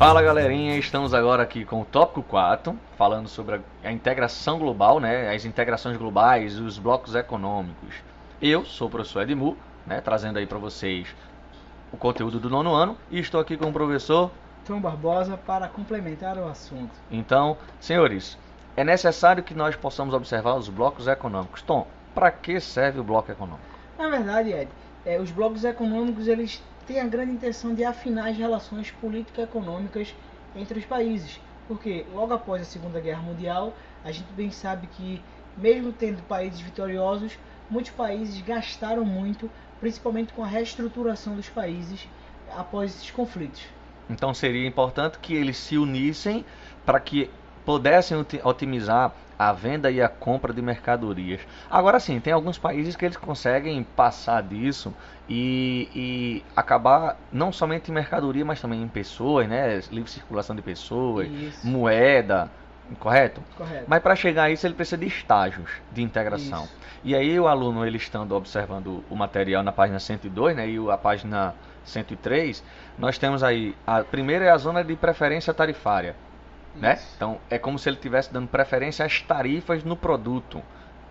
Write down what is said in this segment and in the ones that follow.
Fala galerinha, estamos agora aqui com o tópico 4, falando sobre a, integração global, né, as integrações globais, os blocos econômicos. Eu sou o professor Edmu, né, trazendo aí para vocês o conteúdo do nono ano e estou aqui com o professor Tom Barbosa para complementar o assunto. Então, senhores, é necessário que nós possamos observar os blocos econômicos. Tom, para que serve o bloco econômico? Na verdade, Ed, é, os blocos econômicos eles têm a grande intenção de afinar as relações político-econômicas entre os países. Porque logo após a Segunda Guerra Mundial, a gente bem sabe que, mesmo tendo países vitoriosos, muitos países gastaram muito, principalmente com a reestruturação dos países após esses conflitos. Então seria importante que eles se unissem para que pudessem otimizar a venda e a compra de mercadorias. Agora sim, tem alguns países que eles conseguem passar disso e, e acabar não somente em mercadoria, mas também em pessoas, né? Livre circulação de pessoas, isso. moeda, correto? Correto. Mas para chegar a isso ele precisa de estágios de integração. Isso. E aí o aluno ele estando observando o material na página 102, né, e a página 103, nós temos aí a primeira é a zona de preferência tarifária né? Então é como se ele estivesse dando preferência às tarifas no produto.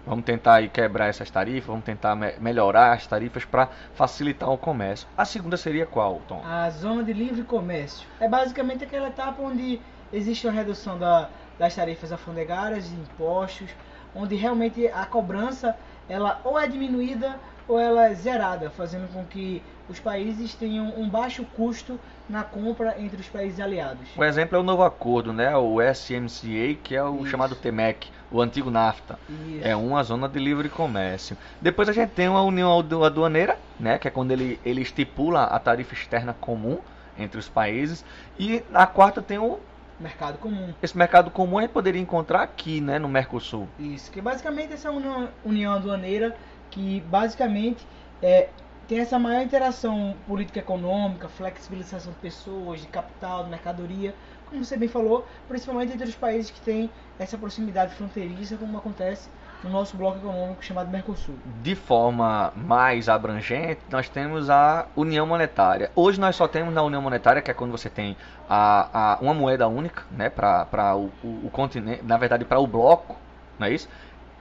Vamos tentar aí quebrar essas tarifas, vamos tentar me melhorar as tarifas para facilitar o comércio. A segunda seria qual, Tom? A zona de livre comércio. É basicamente aquela etapa onde existe uma redução da, das tarifas alfandegárias, de impostos, onde realmente a cobrança ela ou é diminuída ou ela é zerada, fazendo com que os países tenham um baixo custo na compra entre os países aliados. O exemplo é o novo acordo, né? O SMCA, que é o Isso. chamado TEMEC, o antigo NAFTA. Isso. É uma zona de livre comércio. Depois a gente tem uma união aduaneira, né? Que é quando ele, ele estipula a tarifa externa comum entre os países. E a quarta tem o mercado comum. Esse mercado comum a gente poderia encontrar aqui, né, no Mercosul. Isso, que basicamente essa união, união aduaneira que basicamente é, tem essa maior interação política econômica, flexibilização de pessoas, de capital, de mercadoria, como você bem falou, principalmente entre os países que têm essa proximidade fronteiriça, como acontece no nosso bloco econômico chamado Mercosul. De forma mais abrangente, nós temos a União Monetária. Hoje nós só temos na União Monetária, que é quando você tem a, a uma moeda única, né, para o, o, o continente, na verdade para o bloco, não é isso?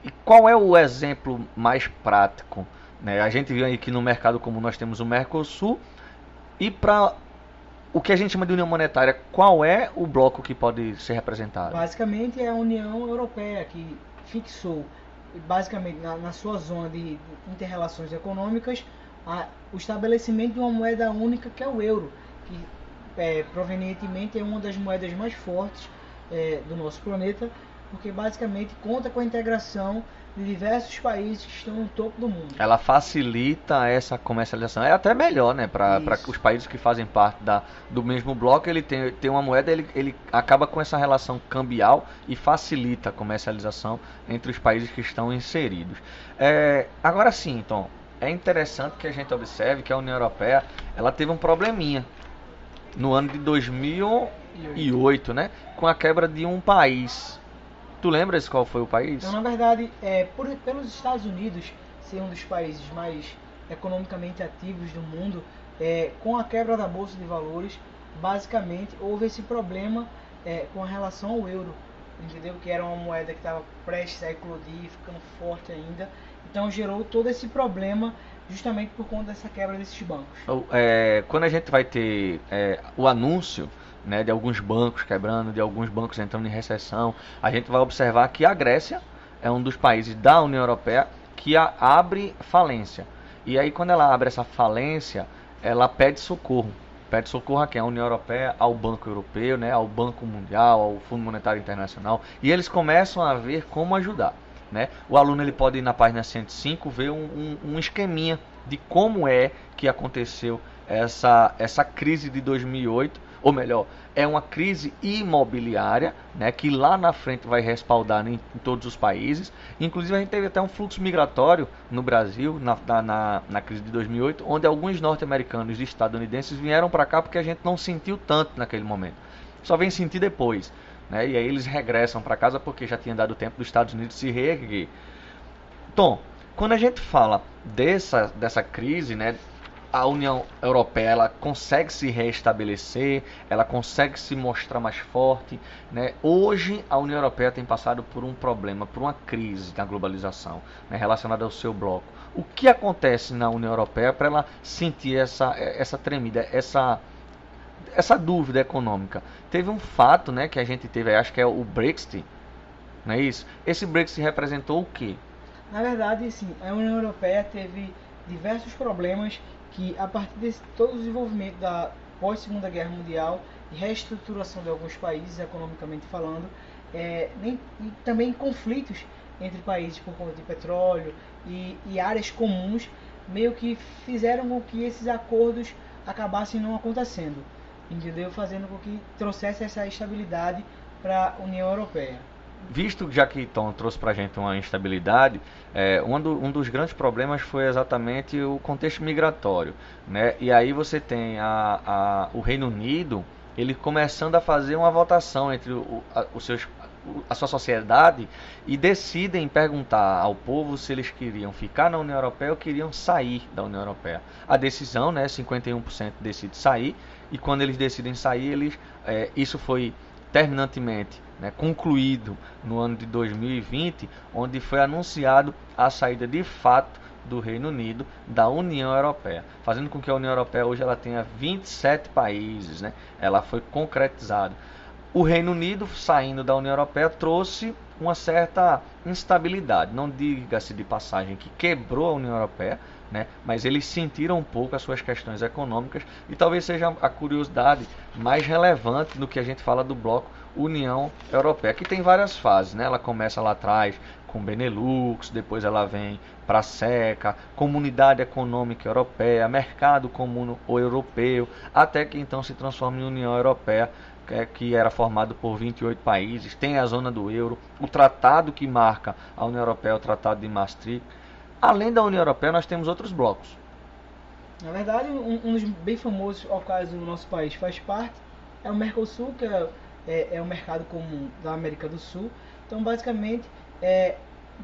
E qual é o exemplo mais prático? Né? A gente aí que no mercado comum nós temos o Mercosul e para o que a gente chama de União Monetária, qual é o bloco que pode ser representado? Basicamente é a União Europeia que fixou, basicamente na, na sua zona de interrelações econômicas, a, o estabelecimento de uma moeda única que é o euro, que é, provenientemente é uma das moedas mais fortes é, do nosso planeta porque basicamente conta com a integração de diversos países que estão no topo do mundo. Ela facilita essa comercialização. É até melhor, né? Para os países que fazem parte da, do mesmo bloco, ele tem, tem uma moeda, ele, ele acaba com essa relação cambial e facilita a comercialização entre os países que estão inseridos. É, agora sim, então, é interessante que a gente observe que a União Europeia ela teve um probleminha no ano de 2008, né? Com a quebra de um país Tu lembras qual foi o país? Então, na verdade, é, por, pelos Estados Unidos ser um dos países mais economicamente ativos do mundo, é, com a quebra da bolsa de valores, basicamente houve esse problema é, com relação ao euro, entendeu? Que era uma moeda que estava prestes a eclodir, ficando forte ainda. Então gerou todo esse problema justamente por conta dessa quebra desses bancos. É, quando a gente vai ter é, o anúncio né, de alguns bancos quebrando, de alguns bancos entrando em recessão, a gente vai observar que a Grécia é um dos países da União Europeia que abre falência. E aí quando ela abre essa falência, ela pede socorro. Pede socorro a quem? A União Europeia, ao Banco Europeu, né, ao Banco Mundial, ao Fundo Monetário Internacional. E eles começam a ver como ajudar. Né? O aluno ele pode ir na página 105 ver um, um, um esqueminha de como é que aconteceu essa, essa crise de 2008 ou melhor, é uma crise imobiliária, né, que lá na frente vai respaldar em, em, todos os países. Inclusive a gente teve até um fluxo migratório no Brasil na, na, na crise de 2008, onde alguns norte-americanos e estadunidenses vieram para cá porque a gente não sentiu tanto naquele momento. Só vem sentir depois, né? E aí eles regressam para casa porque já tinha dado tempo dos Estados Unidos se reerguer. Tom, quando a gente fala dessa, dessa crise, né, a União Europeia ela consegue se restabelecer, ela consegue se mostrar mais forte. Né? Hoje a União Europeia tem passado por um problema, por uma crise na globalização né? relacionada ao seu bloco. O que acontece na União Europeia para ela sentir essa, essa tremida, essa, essa dúvida econômica? Teve um fato né, que a gente teve, acho que é o Brexit, não é isso? Esse Brexit representou o quê? Na verdade, sim, a União Europeia teve diversos problemas que a partir de todo o desenvolvimento da pós Segunda Guerra Mundial e reestruturação de alguns países economicamente falando, é, nem, e também conflitos entre países por conta de petróleo e, e áreas comuns, meio que fizeram com que esses acordos acabassem não acontecendo, entendeu? Fazendo com que trouxesse essa estabilidade para a União Europeia visto já que Tom trouxe para a gente uma instabilidade, é, um, do, um, dos grandes problemas foi exatamente o contexto migratório. Né? E aí você tem a, a, o Reino Unido ele começando a fazer uma votação entre a, os seus, a sua sociedade e decidem perguntar ao povo se eles queriam ficar na União Europeia ou queriam sair da União Europeia. A decisão, né, 51% decide sair, e quando eles decidem sair, eles, é, isso foi terminantemente né, concluído no ano de 2020, onde foi anunciado a saída de fato do Reino Unido da União Europeia, fazendo com que a União Europeia hoje ela tenha 27 países, né? Ela foi concretizada. O Reino Unido saindo da União Europeia trouxe uma certa instabilidade, não diga-se de passagem que quebrou a União Europeia, né? mas eles sentiram um pouco as suas questões econômicas e talvez seja a curiosidade mais relevante no que a gente fala do bloco União Europeia, que tem várias fases, né? Ela começa lá atrás com Benelux, depois ela vem para a SECA, Comunidade Econômica Europeia, Mercado Comum Europeu, até que então se transforma em União Europeia, que era formado por 28 países, tem a zona do euro, o tratado que marca a União Europeia, o Tratado de Maastricht. Além da União Europeia, nós temos outros blocos. Na verdade, um, um dos bem famosos ao caso do nosso país faz parte é o Mercosul, que é é, é o mercado comum da América do Sul. Então, basicamente, é,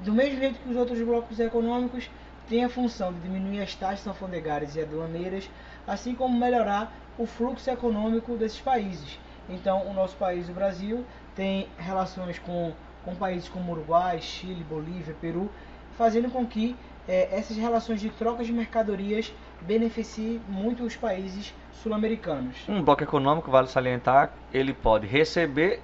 do mesmo jeito que os outros blocos econômicos, tem a função de diminuir as taxas alfandegárias e aduaneiras, assim como melhorar o fluxo econômico desses países. Então, o nosso país, o Brasil, tem relações com, com países como Uruguai, Chile, Bolívia, Peru, fazendo com que é, essas relações de trocas de mercadorias beneficiem muito os países sul-americanos. Um bloco econômico, vale salientar, ele pode receber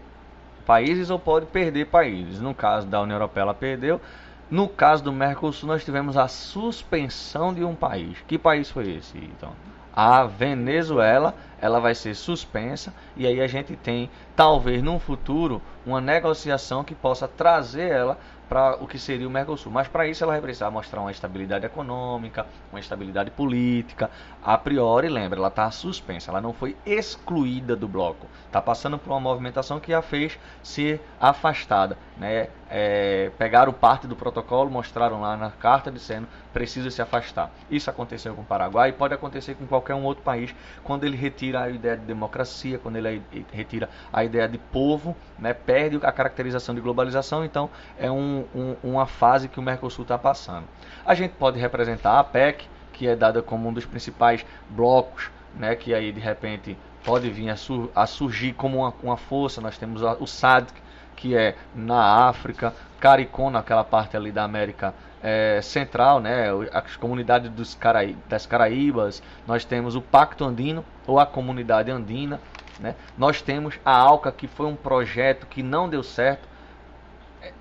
países ou pode perder países. No caso da União Europeia, ela perdeu. No caso do Mercosul, nós tivemos a suspensão de um país. Que país foi esse, então? A Venezuela, ela vai ser suspensa e aí a gente tem, talvez num futuro, uma negociação que possa trazer ela para o que seria o Mercosul. Mas para isso ela vai precisar mostrar uma estabilidade econômica, uma estabilidade política. A priori, lembra, ela está suspensa, ela não foi excluída do bloco. Está passando por uma movimentação que a fez ser afastada. Né? É, pegaram parte do protocolo, mostraram lá na carta dizendo precisa se afastar. Isso aconteceu com o Paraguai e pode acontecer com qualquer um outro país quando ele retira a ideia de democracia, quando ele retira a ideia de povo, né? perde a caracterização de globalização. Então é um um, uma fase que o Mercosul está passando. A gente pode representar a PEC, que é dada como um dos principais blocos, né, que aí de repente pode vir a, sur a surgir como uma, uma, força. Nós temos o SADC, que é na África, CARICOM, naquela parte ali da América é, Central, né, as comunidades dos Caraí das Caraíbas, nós temos o Pacto Andino, ou a Comunidade Andina, né? Nós temos a ALCA, que foi um projeto que não deu certo,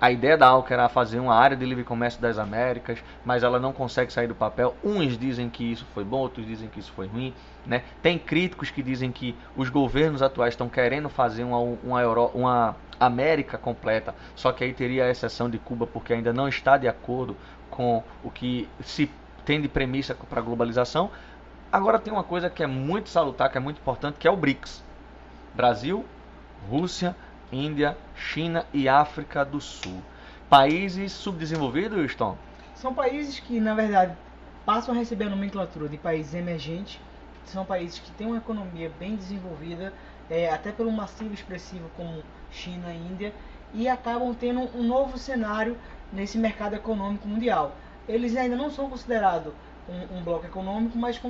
a ideia da Alca era fazer uma área de livre comércio das Américas, mas ela não consegue sair do papel. Uns dizem que isso foi bom, outros dizem que isso foi ruim. Né? Tem críticos que dizem que os governos atuais estão querendo fazer uma, uma, Euro, uma América completa, só que aí teria a exceção de Cuba, porque ainda não está de acordo com o que se tem de premissa para a globalização. Agora tem uma coisa que é muito salutar, que é muito importante, que é o BRICS. Brasil, Rússia, Índia, China e África do Sul. Países subdesenvolvidos, Tom? São países que, na verdade, passam a receber a nomenclatura de países emergentes. São países que têm uma economia bem desenvolvida, é, até pelo massivo expressivo como China e Índia, e acabam tendo um novo cenário nesse mercado econômico mundial. Eles ainda não são considerados um, um bloco econômico, mas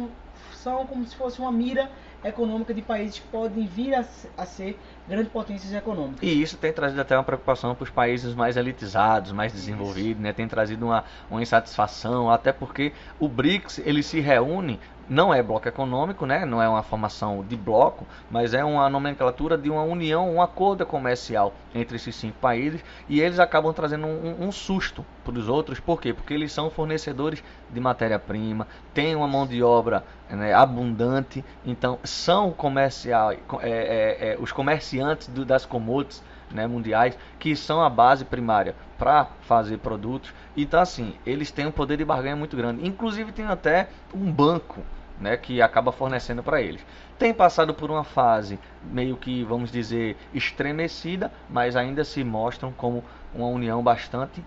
são como se fosse uma mira econômica de países que podem vir a, a, ser grandes potências econômicas. E isso tem trazido até uma preocupação para os países mais elitizados, mais desenvolvidos, né? tem trazido uma, uma insatisfação, até porque o BRICS ele se reúne não é bloco econômico, né? não é uma formação de bloco, mas é uma nomenclatura de uma união, um acordo comercial entre esses cinco países e eles acabam trazendo um, um susto para os outros. Por quê? Porque eles são fornecedores de matéria-prima, têm uma mão de obra né, abundante, então são comercial, é, é, é, os comerciantes do, das commodities né, mundiais que são a base primária para fazer produtos. Então, assim, eles têm um poder de barganha muito grande. Inclusive, tem até um banco né, que acaba fornecendo para eles. Tem passado por uma fase meio que, vamos dizer, estremecida, mas ainda se mostram como uma união bastante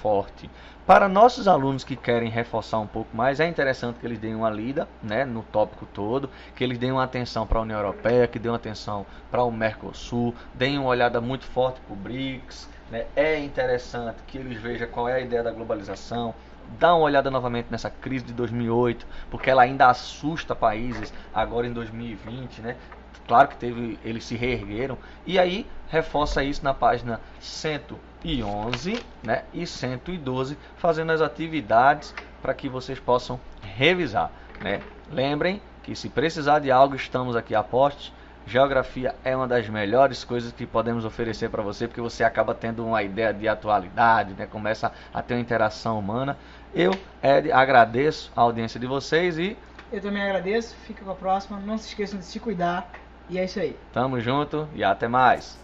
forte. Para nossos alunos que querem reforçar um pouco mais, é interessante que eles deem uma lida né, no tópico todo, que eles deem uma atenção para a União Europeia, que deem uma atenção para o Mercosul, deem uma olhada muito forte para o BRICS. Né. É interessante que eles vejam qual é a ideia da globalização, dá uma olhada novamente nessa crise de 2008, porque ela ainda assusta países agora em 2020, né? Claro que teve, eles se reergueram e aí reforça isso na página 111, né, e 112, fazendo as atividades para que vocês possam revisar, né? Lembrem que se precisar de algo, estamos aqui a postos. Geografia é uma das melhores coisas que podemos oferecer para você, porque você acaba tendo uma ideia de atualidade, né? começa a ter uma interação humana. Eu, Ed, agradeço a audiência de vocês e. Eu também agradeço, fica com a próxima. Não se esqueçam de se cuidar. E é isso aí. Tamo junto e até mais.